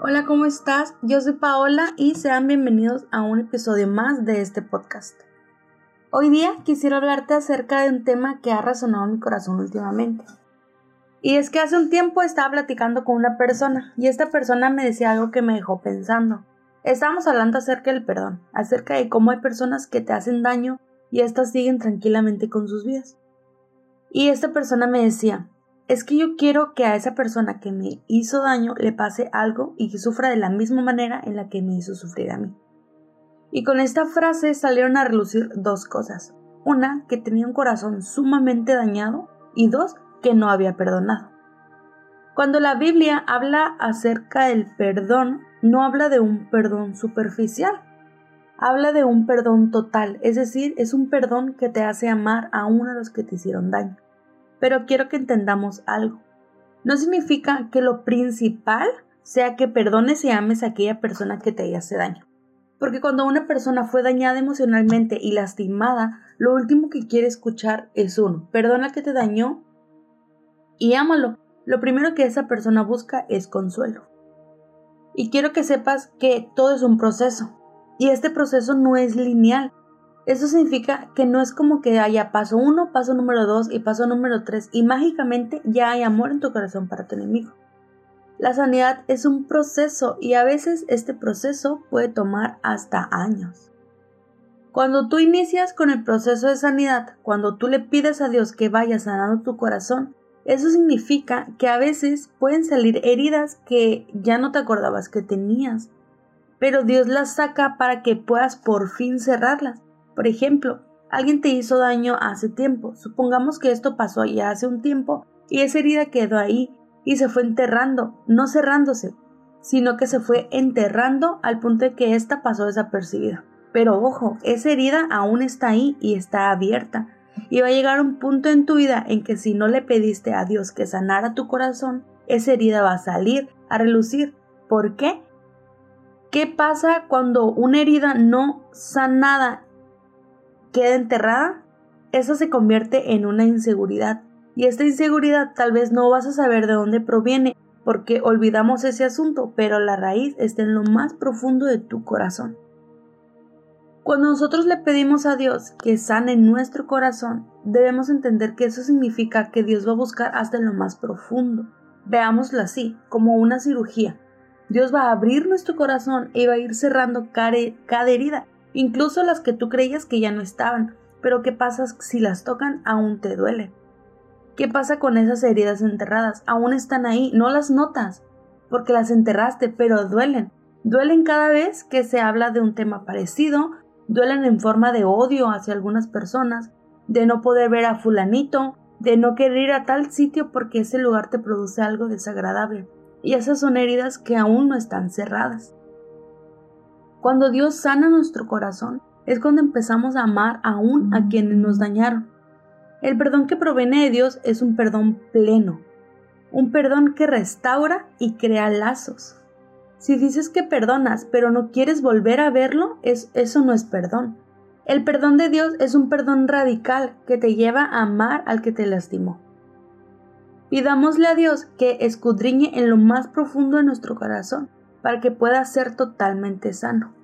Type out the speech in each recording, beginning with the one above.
Hola, ¿cómo estás? Yo soy Paola y sean bienvenidos a un episodio más de este podcast. Hoy día quisiera hablarte acerca de un tema que ha resonado en mi corazón últimamente. Y es que hace un tiempo estaba platicando con una persona y esta persona me decía algo que me dejó pensando. Estábamos hablando acerca del perdón, acerca de cómo hay personas que te hacen daño y éstas siguen tranquilamente con sus vidas. Y esta persona me decía, es que yo quiero que a esa persona que me hizo daño le pase algo y que sufra de la misma manera en la que me hizo sufrir a mí. Y con esta frase salieron a relucir dos cosas. Una, que tenía un corazón sumamente dañado y dos, que no había perdonado. Cuando la Biblia habla acerca del perdón, no habla de un perdón superficial, habla de un perdón total, es decir, es un perdón que te hace amar a uno de los que te hicieron daño. Pero quiero que entendamos algo. No significa que lo principal sea que perdones y ames a aquella persona que te hace daño. Porque cuando una persona fue dañada emocionalmente y lastimada, lo último que quiere escuchar es uno, perdona que te dañó y ámalo. Lo primero que esa persona busca es consuelo. Y quiero que sepas que todo es un proceso. Y este proceso no es lineal. Eso significa que no es como que haya paso uno, paso número dos y paso número tres y mágicamente ya hay amor en tu corazón para tu enemigo. La sanidad es un proceso y a veces este proceso puede tomar hasta años. Cuando tú inicias con el proceso de sanidad, cuando tú le pides a Dios que vaya sanando tu corazón, eso significa que a veces pueden salir heridas que ya no te acordabas que tenías, pero Dios las saca para que puedas por fin cerrarlas. Por ejemplo, alguien te hizo daño hace tiempo. Supongamos que esto pasó ya hace un tiempo y esa herida quedó ahí y se fue enterrando, no cerrándose, sino que se fue enterrando al punto de que ésta pasó desapercibida. Pero ojo, esa herida aún está ahí y está abierta. Y va a llegar un punto en tu vida en que si no le pediste a Dios que sanara tu corazón, esa herida va a salir, a relucir. ¿Por qué? ¿Qué pasa cuando una herida no sanada queda enterrada, eso se convierte en una inseguridad. Y esta inseguridad tal vez no vas a saber de dónde proviene, porque olvidamos ese asunto, pero la raíz está en lo más profundo de tu corazón. Cuando nosotros le pedimos a Dios que sane nuestro corazón, debemos entender que eso significa que Dios va a buscar hasta en lo más profundo. Veámoslo así, como una cirugía. Dios va a abrir nuestro corazón y va a ir cerrando cada herida incluso las que tú creías que ya no estaban, pero ¿qué pasa si las tocan? Aún te duele. ¿Qué pasa con esas heridas enterradas? Aún están ahí, no las notas, porque las enterraste, pero duelen. Duelen cada vez que se habla de un tema parecido, duelen en forma de odio hacia algunas personas, de no poder ver a fulanito, de no querer ir a tal sitio porque ese lugar te produce algo desagradable. Y esas son heridas que aún no están cerradas. Cuando Dios sana nuestro corazón, es cuando empezamos a amar aún a quienes nos dañaron. El perdón que proviene de Dios es un perdón pleno, un perdón que restaura y crea lazos. Si dices que perdonas pero no quieres volver a verlo, es, eso no es perdón. El perdón de Dios es un perdón radical que te lleva a amar al que te lastimó. Pidámosle a Dios que escudriñe en lo más profundo de nuestro corazón para que puedas ser totalmente sano.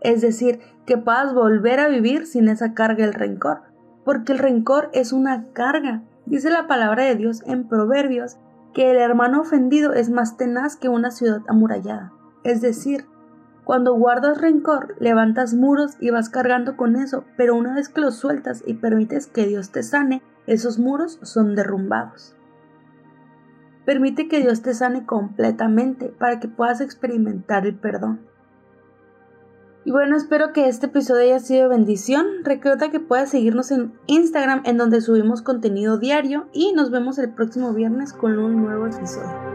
Es decir, que puedas volver a vivir sin esa carga del rencor, porque el rencor es una carga. Dice la palabra de Dios en Proverbios que el hermano ofendido es más tenaz que una ciudad amurallada. Es decir, cuando guardas rencor, levantas muros y vas cargando con eso, pero una vez que los sueltas y permites que Dios te sane, esos muros son derrumbados. Permite que Dios te sane completamente para que puedas experimentar el perdón. Y bueno, espero que este episodio haya sido bendición. Recuerda que puedas seguirnos en Instagram en donde subimos contenido diario y nos vemos el próximo viernes con un nuevo episodio.